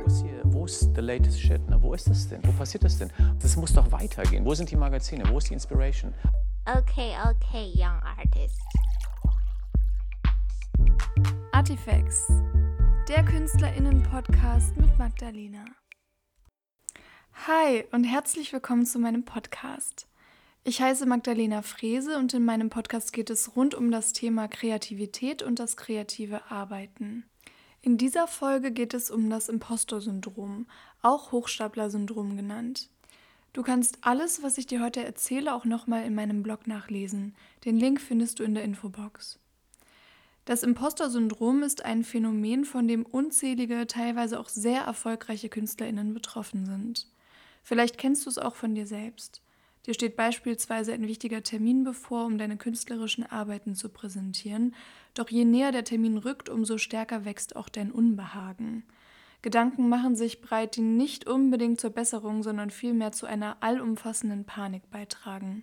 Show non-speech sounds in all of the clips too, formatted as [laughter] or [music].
wo ist hier, wo ist the latest shit? Ne? Wo ist das denn? Wo passiert das denn? Das muss doch weitergehen. Wo sind die Magazine? Wo ist die Inspiration? Okay, okay, young artist. Artifacts, der KünstlerInnen-Podcast mit Magdalena. Hi und herzlich willkommen zu meinem Podcast. Ich heiße Magdalena Frese und in meinem Podcast geht es rund um das Thema Kreativität und das kreative Arbeiten. In dieser Folge geht es um das Impostor-Syndrom, auch Hochstapler-Syndrom genannt. Du kannst alles, was ich dir heute erzähle, auch nochmal in meinem Blog nachlesen. Den Link findest du in der Infobox. Das Impostor-Syndrom ist ein Phänomen, von dem unzählige, teilweise auch sehr erfolgreiche KünstlerInnen betroffen sind. Vielleicht kennst du es auch von dir selbst. Dir steht beispielsweise ein wichtiger Termin bevor, um deine künstlerischen Arbeiten zu präsentieren, doch je näher der Termin rückt, umso stärker wächst auch dein Unbehagen. Gedanken machen sich breit, die nicht unbedingt zur Besserung, sondern vielmehr zu einer allumfassenden Panik beitragen.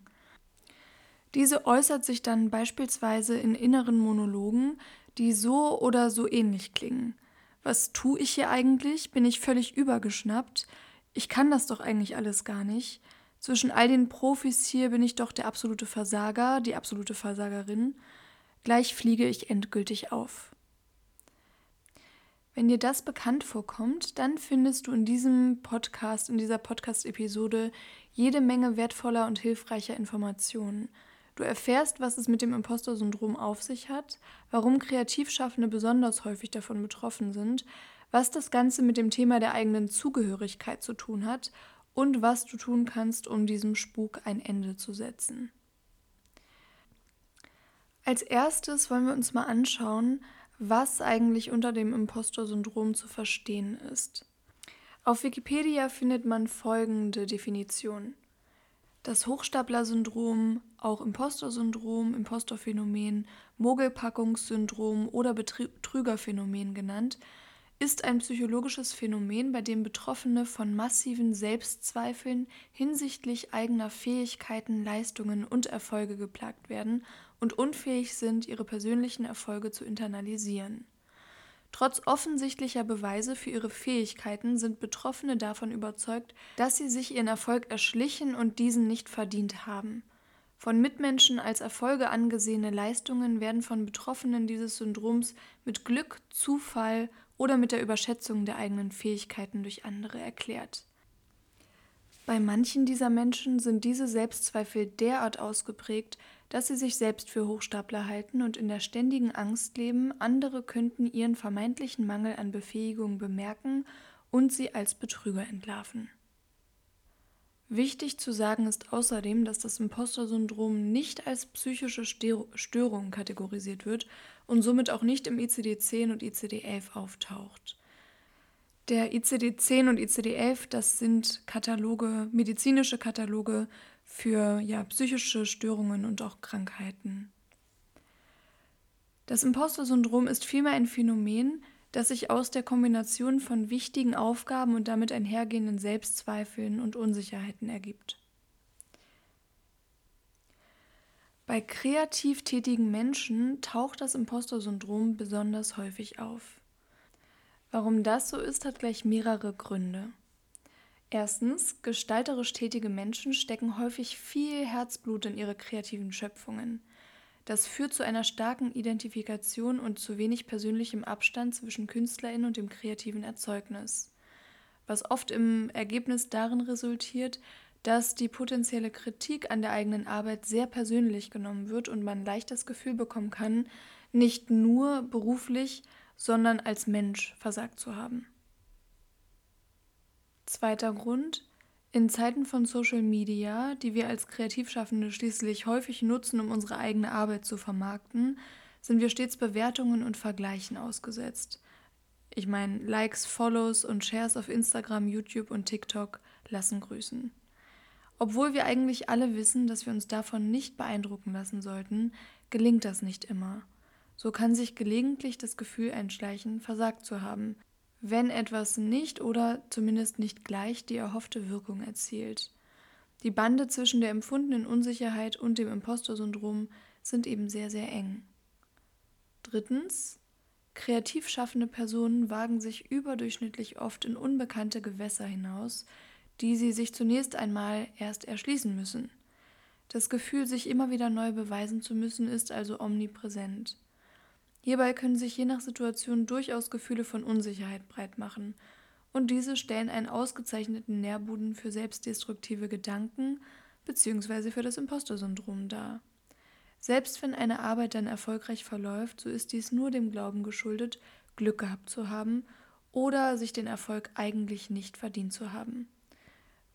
Diese äußert sich dann beispielsweise in inneren Monologen, die so oder so ähnlich klingen. Was tue ich hier eigentlich? Bin ich völlig übergeschnappt? Ich kann das doch eigentlich alles gar nicht. Zwischen all den Profis hier bin ich doch der absolute Versager, die absolute Versagerin. Gleich fliege ich endgültig auf. Wenn dir das bekannt vorkommt, dann findest du in diesem Podcast, in dieser Podcast-Episode jede Menge wertvoller und hilfreicher Informationen. Du erfährst, was es mit dem Impostor-Syndrom auf sich hat, warum Kreativschaffende besonders häufig davon betroffen sind, was das Ganze mit dem Thema der eigenen Zugehörigkeit zu tun hat und was du tun kannst, um diesem Spuk ein Ende zu setzen. Als erstes wollen wir uns mal anschauen, was eigentlich unter dem Impostor-Syndrom zu verstehen ist. Auf Wikipedia findet man folgende Definition. Das Hochstapler-Syndrom, auch Impostor-Syndrom, Impostor-Phänomen, Mogelpackungssyndrom oder Betrügerphänomen genannt, ist ein psychologisches Phänomen, bei dem Betroffene von massiven Selbstzweifeln hinsichtlich eigener Fähigkeiten, Leistungen und Erfolge geplagt werden und unfähig sind, ihre persönlichen Erfolge zu internalisieren. Trotz offensichtlicher Beweise für ihre Fähigkeiten sind Betroffene davon überzeugt, dass sie sich ihren Erfolg erschlichen und diesen nicht verdient haben. Von Mitmenschen als Erfolge angesehene Leistungen werden von Betroffenen dieses Syndroms mit Glück, Zufall oder mit der Überschätzung der eigenen Fähigkeiten durch andere erklärt. Bei manchen dieser Menschen sind diese Selbstzweifel derart ausgeprägt, dass sie sich selbst für Hochstapler halten und in der ständigen Angst leben, andere könnten ihren vermeintlichen Mangel an Befähigung bemerken und sie als Betrüger entlarven. Wichtig zu sagen ist außerdem, dass das Imposter-Syndrom nicht als psychische Störung kategorisiert wird und somit auch nicht im ICD-10 und ICD-11 auftaucht. Der ICD-10 und ICD-11, das sind Kataloge, medizinische Kataloge für ja, psychische Störungen und auch Krankheiten. Das Imposter-Syndrom ist vielmehr ein Phänomen, das sich aus der Kombination von wichtigen Aufgaben und damit einhergehenden Selbstzweifeln und Unsicherheiten ergibt. Bei kreativ tätigen Menschen taucht das Impostor-Syndrom besonders häufig auf. Warum das so ist, hat gleich mehrere Gründe. Erstens, gestalterisch tätige Menschen stecken häufig viel Herzblut in ihre kreativen Schöpfungen. Das führt zu einer starken Identifikation und zu wenig persönlichem Abstand zwischen Künstlerin und dem kreativen Erzeugnis, was oft im Ergebnis darin resultiert, dass die potenzielle Kritik an der eigenen Arbeit sehr persönlich genommen wird und man leicht das Gefühl bekommen kann, nicht nur beruflich, sondern als Mensch versagt zu haben. Zweiter Grund, in Zeiten von Social Media, die wir als Kreativschaffende schließlich häufig nutzen, um unsere eigene Arbeit zu vermarkten, sind wir stets Bewertungen und Vergleichen ausgesetzt. Ich meine, Likes, Follows und Shares auf Instagram, YouTube und TikTok lassen grüßen. Obwohl wir eigentlich alle wissen, dass wir uns davon nicht beeindrucken lassen sollten, gelingt das nicht immer. So kann sich gelegentlich das Gefühl einschleichen, versagt zu haben, wenn etwas nicht oder zumindest nicht gleich die erhoffte Wirkung erzielt. Die Bande zwischen der empfundenen Unsicherheit und dem Impostor-Syndrom sind eben sehr, sehr eng. Drittens, Kreativ schaffende Personen wagen sich überdurchschnittlich oft in unbekannte Gewässer hinaus, die sie sich zunächst einmal erst erschließen müssen. Das Gefühl, sich immer wieder neu beweisen zu müssen, ist also omnipräsent. Hierbei können sich je nach Situation durchaus Gefühle von Unsicherheit breit machen, und diese stellen einen ausgezeichneten Nährboden für selbstdestruktive Gedanken bzw. für das Imposter-Syndrom dar. Selbst wenn eine Arbeit dann erfolgreich verläuft, so ist dies nur dem Glauben geschuldet, Glück gehabt zu haben oder sich den Erfolg eigentlich nicht verdient zu haben.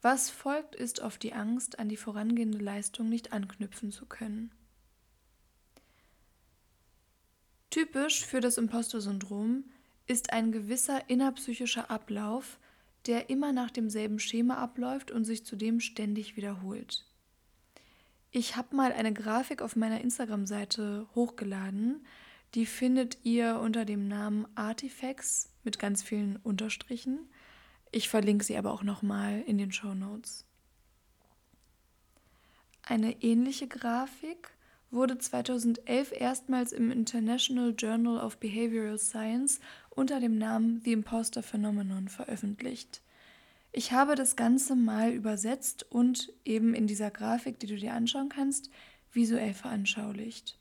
Was folgt, ist oft die Angst, an die vorangehende Leistung nicht anknüpfen zu können. Typisch für das Imposter-Syndrom ist ein gewisser innerpsychischer Ablauf, der immer nach demselben Schema abläuft und sich zudem ständig wiederholt. Ich habe mal eine Grafik auf meiner Instagram-Seite hochgeladen. Die findet ihr unter dem Namen Artifacts mit ganz vielen Unterstrichen. Ich verlinke sie aber auch nochmal in den Show Notes. Eine ähnliche Grafik wurde 2011 erstmals im International Journal of Behavioral Science unter dem Namen The Imposter Phenomenon veröffentlicht. Ich habe das Ganze mal übersetzt und eben in dieser Grafik, die du dir anschauen kannst, visuell veranschaulicht.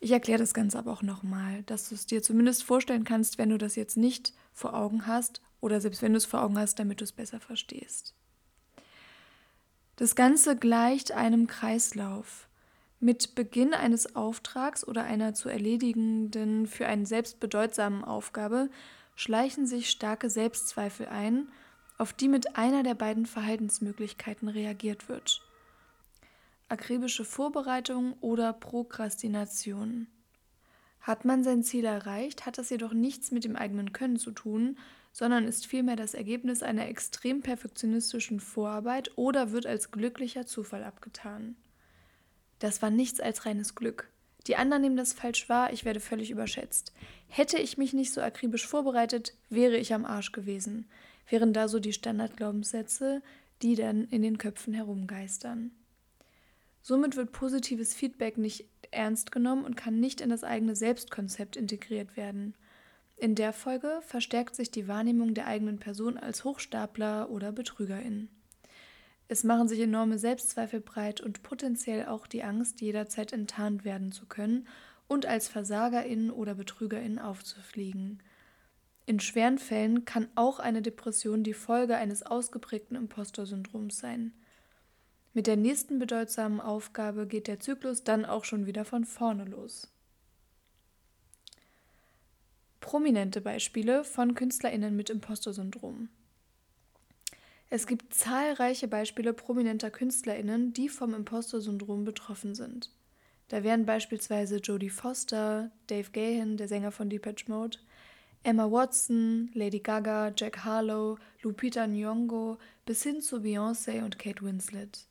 Ich erkläre das Ganze aber auch nochmal, dass du es dir zumindest vorstellen kannst, wenn du das jetzt nicht vor Augen hast oder selbst wenn du es vor Augen hast, damit du es besser verstehst. Das Ganze gleicht einem Kreislauf. Mit Beginn eines Auftrags oder einer zu erledigenden, für einen selbst bedeutsamen Aufgabe schleichen sich starke Selbstzweifel ein, auf die mit einer der beiden Verhaltensmöglichkeiten reagiert wird. Akribische Vorbereitung oder Prokrastination. Hat man sein Ziel erreicht, hat das jedoch nichts mit dem eigenen Können zu tun, sondern ist vielmehr das Ergebnis einer extrem perfektionistischen Vorarbeit oder wird als glücklicher Zufall abgetan. Das war nichts als reines Glück. Die anderen nehmen das falsch wahr, ich werde völlig überschätzt. Hätte ich mich nicht so akribisch vorbereitet, wäre ich am Arsch gewesen. Wären da so die Standardglaubenssätze, die dann in den Köpfen herumgeistern. Somit wird positives Feedback nicht ernst genommen und kann nicht in das eigene Selbstkonzept integriert werden. In der Folge verstärkt sich die Wahrnehmung der eigenen Person als Hochstapler oder Betrügerin. Es machen sich enorme Selbstzweifel breit und potenziell auch die Angst, jederzeit enttarnt werden zu können und als Versagerin oder Betrügerin aufzufliegen. In schweren Fällen kann auch eine Depression die Folge eines ausgeprägten Impostorsyndroms sein. Mit der nächsten bedeutsamen Aufgabe geht der Zyklus dann auch schon wieder von vorne los. Prominente Beispiele von KünstlerInnen mit Imposter-Syndrom. Es gibt zahlreiche Beispiele prominenter KünstlerInnen, die vom Imposter-Syndrom betroffen sind. Da wären beispielsweise Jodie Foster, Dave Gahan, der Sänger von Depeche Mode, Emma Watson, Lady Gaga, Jack Harlow, Lupita Nyong'o bis hin zu Beyoncé und Kate Winslet.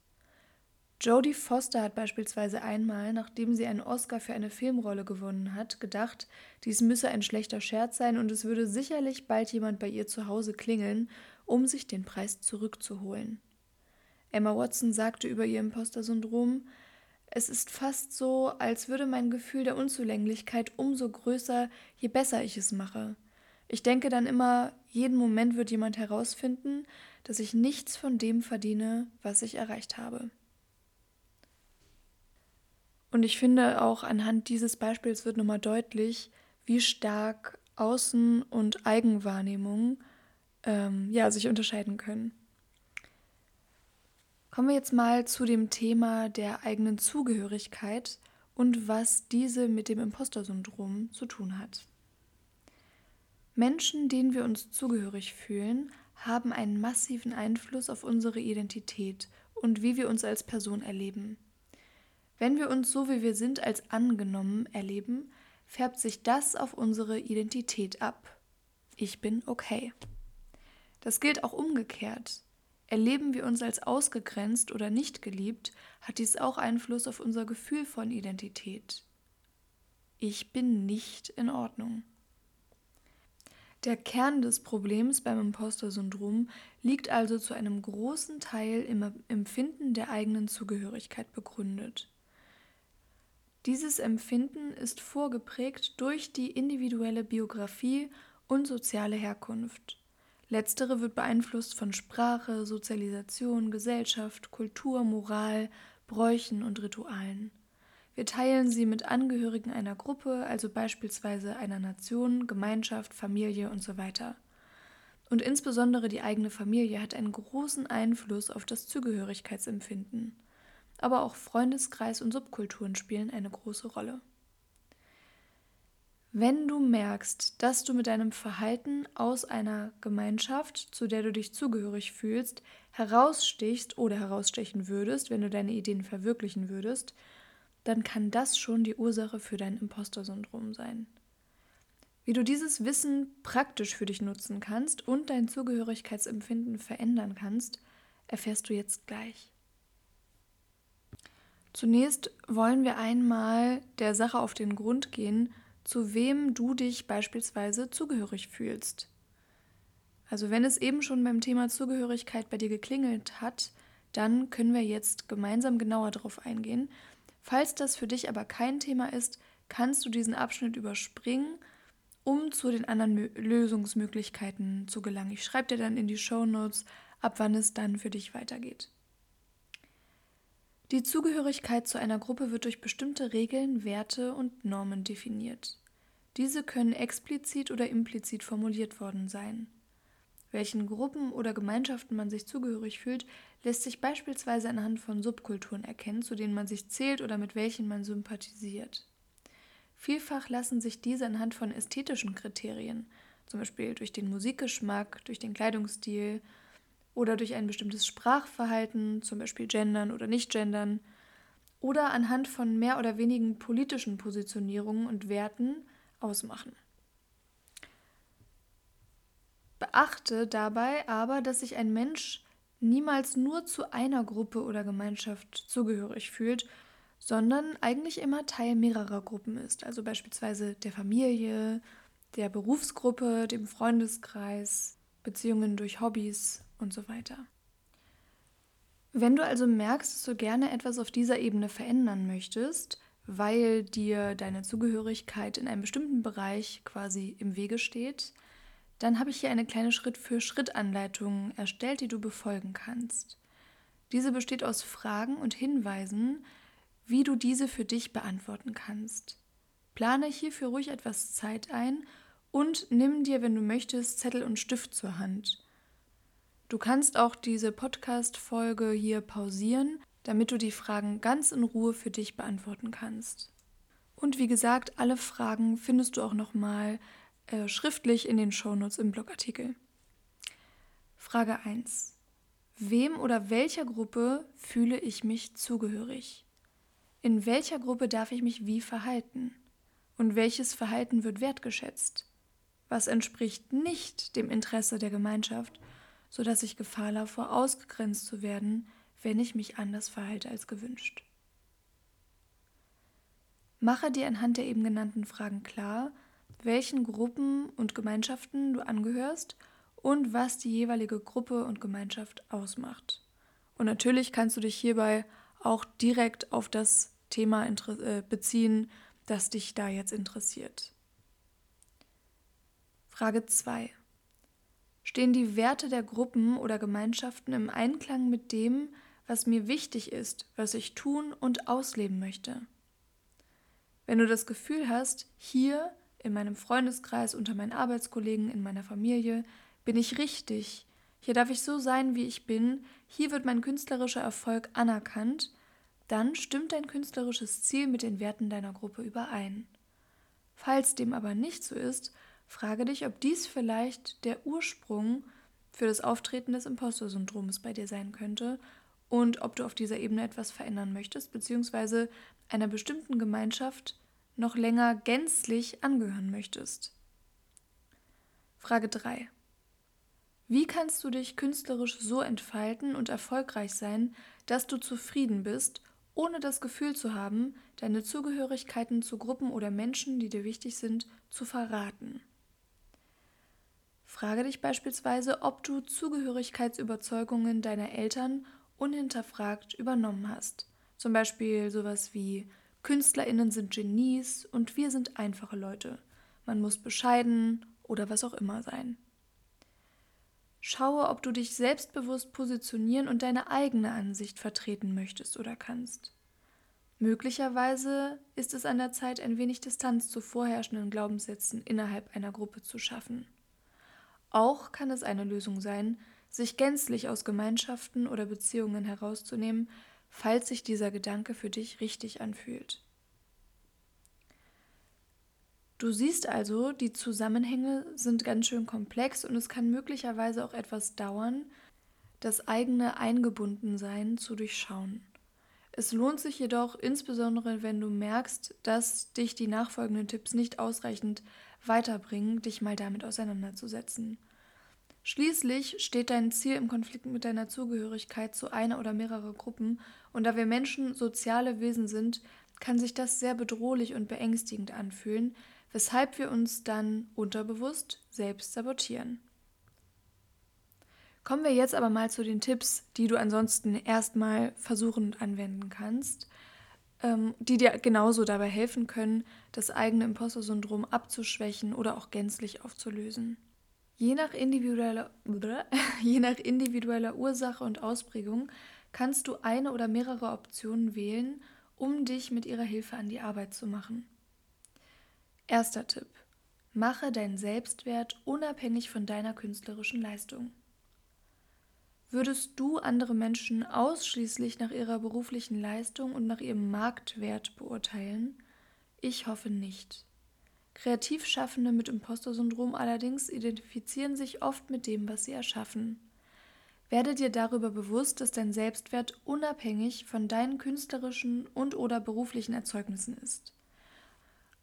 Jodie Foster hat beispielsweise einmal, nachdem sie einen Oscar für eine Filmrolle gewonnen hat, gedacht, dies müsse ein schlechter Scherz sein und es würde sicherlich bald jemand bei ihr zu Hause klingeln, um sich den Preis zurückzuholen. Emma Watson sagte über ihr Imposter-Syndrom, es ist fast so, als würde mein Gefühl der Unzulänglichkeit umso größer, je besser ich es mache. Ich denke dann immer, jeden Moment wird jemand herausfinden, dass ich nichts von dem verdiene, was ich erreicht habe. Und ich finde auch anhand dieses Beispiels wird nochmal deutlich, wie stark Außen- und Eigenwahrnehmung ähm, ja, sich unterscheiden können. Kommen wir jetzt mal zu dem Thema der eigenen Zugehörigkeit und was diese mit dem Imposter-Syndrom zu tun hat. Menschen, denen wir uns zugehörig fühlen, haben einen massiven Einfluss auf unsere Identität und wie wir uns als Person erleben. Wenn wir uns so wie wir sind als angenommen erleben, färbt sich das auf unsere Identität ab. Ich bin okay. Das gilt auch umgekehrt. Erleben wir uns als ausgegrenzt oder nicht geliebt, hat dies auch Einfluss auf unser Gefühl von Identität. Ich bin nicht in Ordnung. Der Kern des Problems beim Imposter-Syndrom liegt also zu einem großen Teil im Empfinden der eigenen Zugehörigkeit begründet. Dieses Empfinden ist vorgeprägt durch die individuelle Biografie und soziale Herkunft. Letztere wird beeinflusst von Sprache, Sozialisation, Gesellschaft, Kultur, Moral, Bräuchen und Ritualen. Wir teilen sie mit Angehörigen einer Gruppe, also beispielsweise einer Nation, Gemeinschaft, Familie und so weiter. Und insbesondere die eigene Familie hat einen großen Einfluss auf das Zugehörigkeitsempfinden. Aber auch Freundeskreis und Subkulturen spielen eine große Rolle. Wenn du merkst, dass du mit deinem Verhalten aus einer Gemeinschaft, zu der du dich zugehörig fühlst, herausstichst oder herausstechen würdest, wenn du deine Ideen verwirklichen würdest, dann kann das schon die Ursache für dein Imposter-Syndrom sein. Wie du dieses Wissen praktisch für dich nutzen kannst und dein Zugehörigkeitsempfinden verändern kannst, erfährst du jetzt gleich. Zunächst wollen wir einmal der Sache auf den Grund gehen, zu wem du dich beispielsweise zugehörig fühlst. Also wenn es eben schon beim Thema Zugehörigkeit bei dir geklingelt hat, dann können wir jetzt gemeinsam genauer darauf eingehen. Falls das für dich aber kein Thema ist, kannst du diesen Abschnitt überspringen, um zu den anderen Mö Lösungsmöglichkeiten zu gelangen. Ich schreibe dir dann in die Show Notes, ab wann es dann für dich weitergeht. Die Zugehörigkeit zu einer Gruppe wird durch bestimmte Regeln, Werte und Normen definiert. Diese können explizit oder implizit formuliert worden sein. Welchen Gruppen oder Gemeinschaften man sich zugehörig fühlt, lässt sich beispielsweise anhand von Subkulturen erkennen, zu denen man sich zählt oder mit welchen man sympathisiert. Vielfach lassen sich diese anhand von ästhetischen Kriterien, zum Beispiel durch den Musikgeschmack, durch den Kleidungsstil oder durch ein bestimmtes Sprachverhalten, zum Beispiel Gendern oder Nicht-Gendern, oder anhand von mehr oder wenigen politischen Positionierungen und Werten ausmachen. Beachte dabei aber, dass sich ein Mensch niemals nur zu einer Gruppe oder Gemeinschaft zugehörig fühlt, sondern eigentlich immer Teil mehrerer Gruppen ist, also beispielsweise der Familie, der Berufsgruppe, dem Freundeskreis, Beziehungen durch Hobbys und so weiter. Wenn du also merkst, dass du gerne etwas auf dieser Ebene verändern möchtest, weil dir deine Zugehörigkeit in einem bestimmten Bereich quasi im Wege steht, dann habe ich hier eine kleine Schritt-für-Schritt-Anleitung erstellt, die du befolgen kannst. Diese besteht aus Fragen und Hinweisen, wie du diese für dich beantworten kannst. Plane hierfür ruhig etwas Zeit ein und nimm dir, wenn du möchtest, Zettel und Stift zur Hand. Du kannst auch diese Podcast-Folge hier pausieren, damit du die Fragen ganz in Ruhe für dich beantworten kannst. Und wie gesagt, alle Fragen findest du auch nochmal äh, schriftlich in den Shownotes im Blogartikel. Frage 1. Wem oder welcher Gruppe fühle ich mich zugehörig? In welcher Gruppe darf ich mich wie verhalten? Und welches Verhalten wird wertgeschätzt? Was entspricht nicht dem Interesse der Gemeinschaft, sodass ich Gefahr laufe, ausgegrenzt zu werden, wenn ich mich anders verhalte als gewünscht? Mache dir anhand der eben genannten Fragen klar, welchen Gruppen und Gemeinschaften du angehörst und was die jeweilige Gruppe und Gemeinschaft ausmacht. Und natürlich kannst du dich hierbei auch direkt auf das Thema äh, beziehen, das dich da jetzt interessiert. Frage 2. Stehen die Werte der Gruppen oder Gemeinschaften im Einklang mit dem, was mir wichtig ist, was ich tun und ausleben möchte? Wenn du das Gefühl hast, hier in meinem Freundeskreis, unter meinen Arbeitskollegen, in meiner Familie, bin ich richtig. Hier darf ich so sein, wie ich bin. Hier wird mein künstlerischer Erfolg anerkannt. Dann stimmt dein künstlerisches Ziel mit den Werten deiner Gruppe überein. Falls dem aber nicht so ist, frage dich, ob dies vielleicht der Ursprung für das Auftreten des Imposter-Syndroms bei dir sein könnte und ob du auf dieser Ebene etwas verändern möchtest, beziehungsweise einer bestimmten Gemeinschaft noch länger gänzlich angehören möchtest. Frage 3. Wie kannst du dich künstlerisch so entfalten und erfolgreich sein, dass du zufrieden bist, ohne das Gefühl zu haben, deine Zugehörigkeiten zu Gruppen oder Menschen, die dir wichtig sind, zu verraten? Frage dich beispielsweise, ob du Zugehörigkeitsüberzeugungen deiner Eltern unhinterfragt übernommen hast. Zum Beispiel sowas wie KünstlerInnen sind Genies und wir sind einfache Leute. Man muss bescheiden oder was auch immer sein. Schaue, ob du dich selbstbewusst positionieren und deine eigene Ansicht vertreten möchtest oder kannst. Möglicherweise ist es an der Zeit, ein wenig Distanz zu vorherrschenden Glaubenssätzen innerhalb einer Gruppe zu schaffen. Auch kann es eine Lösung sein, sich gänzlich aus Gemeinschaften oder Beziehungen herauszunehmen, falls sich dieser Gedanke für dich richtig anfühlt. Du siehst also, die Zusammenhänge sind ganz schön komplex und es kann möglicherweise auch etwas dauern, das eigene Eingebundensein zu durchschauen. Es lohnt sich jedoch, insbesondere wenn du merkst, dass dich die nachfolgenden Tipps nicht ausreichend weiterbringen, dich mal damit auseinanderzusetzen. Schließlich steht dein Ziel im Konflikt mit deiner Zugehörigkeit zu einer oder mehrere Gruppen, und da wir Menschen soziale Wesen sind, kann sich das sehr bedrohlich und beängstigend anfühlen, weshalb wir uns dann unterbewusst selbst sabotieren. Kommen wir jetzt aber mal zu den Tipps, die du ansonsten erstmal versuchen und anwenden kannst, ähm, die dir genauso dabei helfen können, das eigene Imposter-Syndrom abzuschwächen oder auch gänzlich aufzulösen. Je nach, individueller, [laughs] je nach individueller Ursache und Ausprägung kannst du eine oder mehrere Optionen wählen, um dich mit ihrer Hilfe an die Arbeit zu machen. Erster Tipp. Mache deinen Selbstwert unabhängig von deiner künstlerischen Leistung. Würdest du andere Menschen ausschließlich nach ihrer beruflichen Leistung und nach ihrem Marktwert beurteilen? Ich hoffe nicht. Kreativschaffende mit Imposter-Syndrom allerdings identifizieren sich oft mit dem, was sie erschaffen. Werde dir darüber bewusst, dass dein Selbstwert unabhängig von deinen künstlerischen und/oder beruflichen Erzeugnissen ist.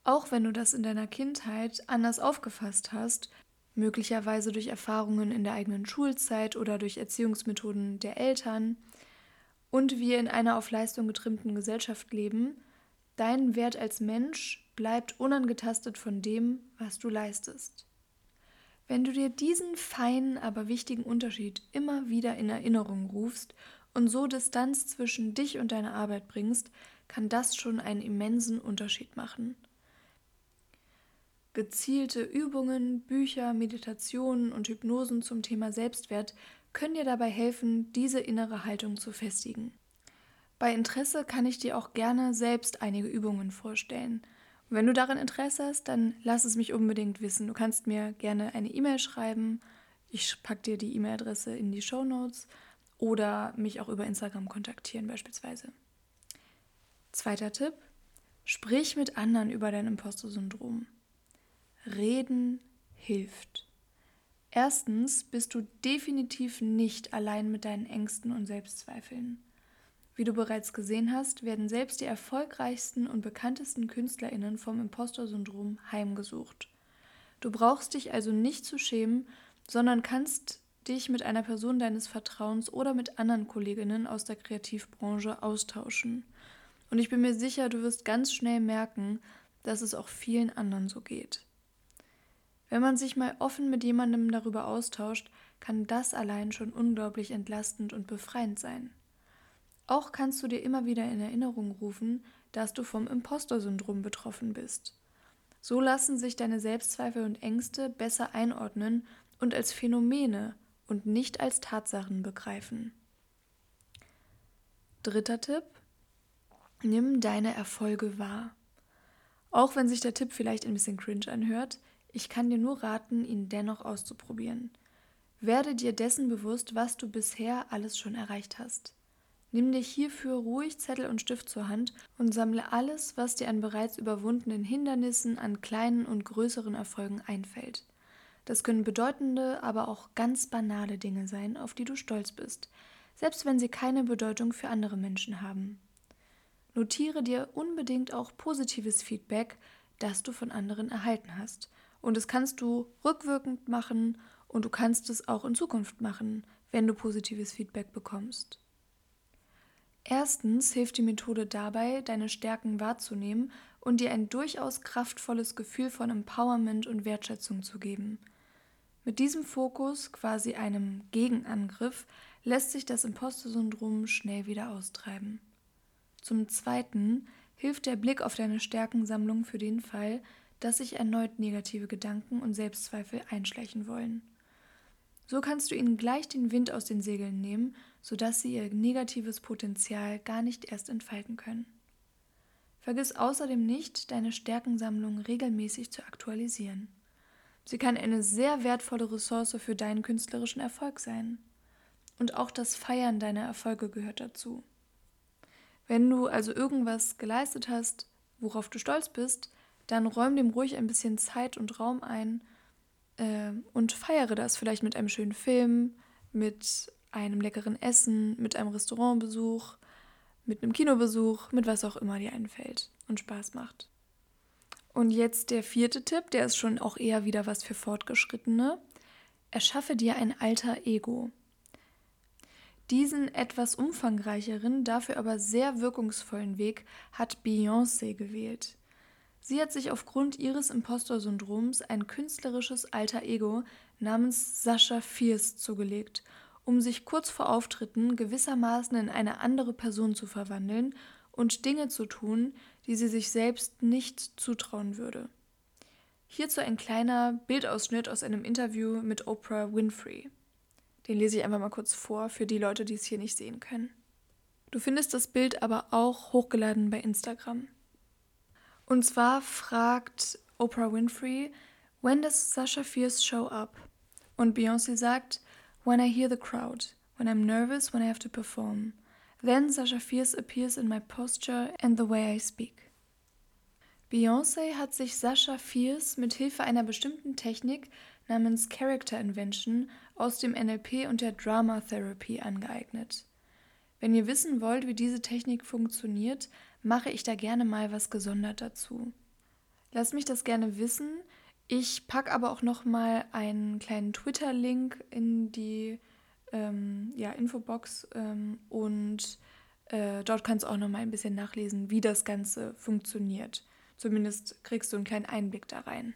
Auch wenn du das in deiner Kindheit anders aufgefasst hast, möglicherweise durch Erfahrungen in der eigenen Schulzeit oder durch Erziehungsmethoden der Eltern, und wir in einer auf Leistung getrimmten Gesellschaft leben, dein Wert als Mensch bleibt unangetastet von dem, was du leistest. Wenn du dir diesen feinen, aber wichtigen Unterschied immer wieder in Erinnerung rufst und so Distanz zwischen dich und deiner Arbeit bringst, kann das schon einen immensen Unterschied machen. Gezielte Übungen, Bücher, Meditationen und Hypnosen zum Thema Selbstwert können dir dabei helfen, diese innere Haltung zu festigen. Bei Interesse kann ich dir auch gerne selbst einige Übungen vorstellen. Und wenn du daran Interesse hast, dann lass es mich unbedingt wissen. Du kannst mir gerne eine E-Mail schreiben. Ich packe dir die E-Mail-Adresse in die Show Notes oder mich auch über Instagram kontaktieren beispielsweise. Zweiter Tipp: Sprich mit anderen über dein Imposter-Syndrom. Reden hilft. Erstens bist du definitiv nicht allein mit deinen Ängsten und Selbstzweifeln. Wie du bereits gesehen hast, werden selbst die erfolgreichsten und bekanntesten KünstlerInnen vom Impostor-Syndrom heimgesucht. Du brauchst dich also nicht zu schämen, sondern kannst dich mit einer Person deines Vertrauens oder mit anderen Kolleginnen aus der Kreativbranche austauschen. Und ich bin mir sicher, du wirst ganz schnell merken, dass es auch vielen anderen so geht. Wenn man sich mal offen mit jemandem darüber austauscht, kann das allein schon unglaublich entlastend und befreiend sein. Auch kannst du dir immer wieder in Erinnerung rufen, dass du vom Impostor-Syndrom betroffen bist. So lassen sich deine Selbstzweifel und Ängste besser einordnen und als Phänomene und nicht als Tatsachen begreifen. Dritter Tipp. Nimm deine Erfolge wahr. Auch wenn sich der Tipp vielleicht ein bisschen cringe anhört, ich kann dir nur raten, ihn dennoch auszuprobieren. Werde dir dessen bewusst, was du bisher alles schon erreicht hast. Nimm dir hierfür ruhig Zettel und Stift zur Hand und sammle alles, was dir an bereits überwundenen Hindernissen, an kleinen und größeren Erfolgen einfällt. Das können bedeutende, aber auch ganz banale Dinge sein, auf die du stolz bist, selbst wenn sie keine Bedeutung für andere Menschen haben. Notiere dir unbedingt auch positives Feedback, das du von anderen erhalten hast. Und das kannst du rückwirkend machen und du kannst es auch in Zukunft machen, wenn du positives Feedback bekommst. Erstens hilft die Methode dabei, deine Stärken wahrzunehmen und dir ein durchaus kraftvolles Gefühl von Empowerment und Wertschätzung zu geben. Mit diesem Fokus, quasi einem Gegenangriff, lässt sich das Imposter-Syndrom schnell wieder austreiben. Zum Zweiten hilft der Blick auf deine Stärkensammlung für den Fall, dass sich erneut negative Gedanken und Selbstzweifel einschleichen wollen. So kannst du ihnen gleich den Wind aus den Segeln nehmen, sodass sie ihr negatives Potenzial gar nicht erst entfalten können. Vergiss außerdem nicht, deine Stärkensammlung regelmäßig zu aktualisieren. Sie kann eine sehr wertvolle Ressource für deinen künstlerischen Erfolg sein. Und auch das Feiern deiner Erfolge gehört dazu. Wenn du also irgendwas geleistet hast, worauf du stolz bist, dann räum dem ruhig ein bisschen Zeit und Raum ein äh, und feiere das vielleicht mit einem schönen Film, mit einem leckeren Essen, mit einem Restaurantbesuch, mit einem Kinobesuch, mit was auch immer dir einfällt und Spaß macht. Und jetzt der vierte Tipp, der ist schon auch eher wieder was für Fortgeschrittene. Erschaffe dir ein alter Ego. Diesen etwas umfangreicheren, dafür aber sehr wirkungsvollen Weg hat Beyoncé gewählt. Sie hat sich aufgrund ihres Impostor-Syndroms ein künstlerisches alter Ego namens Sascha Fierce zugelegt, um sich kurz vor Auftritten gewissermaßen in eine andere Person zu verwandeln und Dinge zu tun, die sie sich selbst nicht zutrauen würde. Hierzu ein kleiner Bildausschnitt aus einem Interview mit Oprah Winfrey. Den lese ich einfach mal kurz vor für die Leute, die es hier nicht sehen können. Du findest das Bild aber auch hochgeladen bei Instagram. Und zwar fragt Oprah Winfrey, When does Sasha Fierce show up? Und Beyoncé sagt, When I hear the crowd, when I'm nervous, when I have to perform. Then Sasha Fierce appears in my posture and the way I speak. Beyoncé hat sich Sasha Fierce mit Hilfe einer bestimmten Technik namens Character Invention aus dem NLP und der Drama Therapy angeeignet. Wenn ihr wissen wollt, wie diese Technik funktioniert, mache ich da gerne mal was gesondert dazu. Lasst mich das gerne wissen. Ich packe aber auch noch mal einen kleinen Twitter-Link in die ähm, ja, Infobox ähm, und äh, dort kannst du auch noch mal ein bisschen nachlesen, wie das Ganze funktioniert. Zumindest kriegst du einen kleinen Einblick da rein.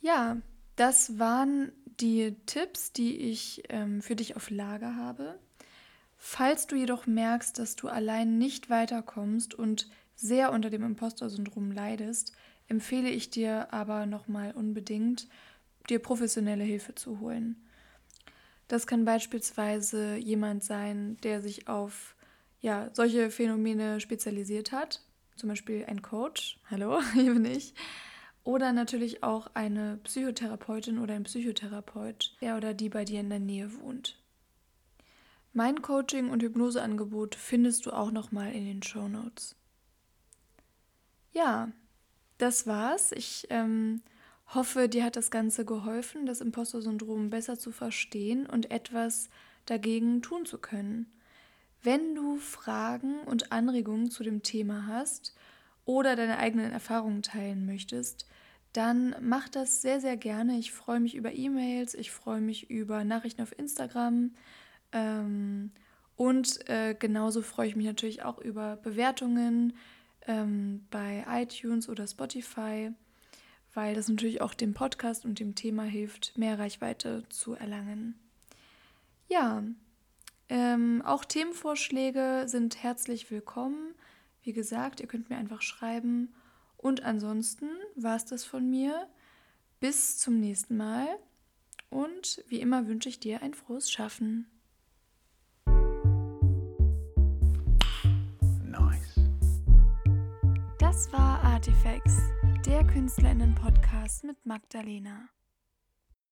Ja, das waren die Tipps, die ich ähm, für dich auf Lager habe. Falls du jedoch merkst, dass du allein nicht weiterkommst und sehr unter dem Imposter-Syndrom leidest, empfehle ich dir aber nochmal unbedingt, dir professionelle Hilfe zu holen. Das kann beispielsweise jemand sein, der sich auf ja, solche Phänomene spezialisiert hat, zum Beispiel ein Coach, hallo, [laughs] hier bin ich, oder natürlich auch eine Psychotherapeutin oder ein Psychotherapeut, der oder die bei dir in der Nähe wohnt. Mein Coaching- und Hypnoseangebot findest du auch nochmal in den Show Notes. Ja, das war's. Ich ähm, hoffe, dir hat das Ganze geholfen, das Imposter-Syndrom besser zu verstehen und etwas dagegen tun zu können. Wenn du Fragen und Anregungen zu dem Thema hast oder deine eigenen Erfahrungen teilen möchtest, dann mach das sehr, sehr gerne. Ich freue mich über E-Mails, ich freue mich über Nachrichten auf Instagram ähm, und äh, genauso freue ich mich natürlich auch über Bewertungen ähm, bei iTunes oder Spotify, weil das natürlich auch dem Podcast und dem Thema hilft, mehr Reichweite zu erlangen. Ja, ähm, auch Themenvorschläge sind herzlich willkommen. Wie gesagt, ihr könnt mir einfach schreiben und ansonsten war es das von mir. Bis zum nächsten Mal. Und wie immer wünsche ich dir ein frohes Schaffen. Das war Artifacts, der Künstlerinnen-Podcast mit Magdalena.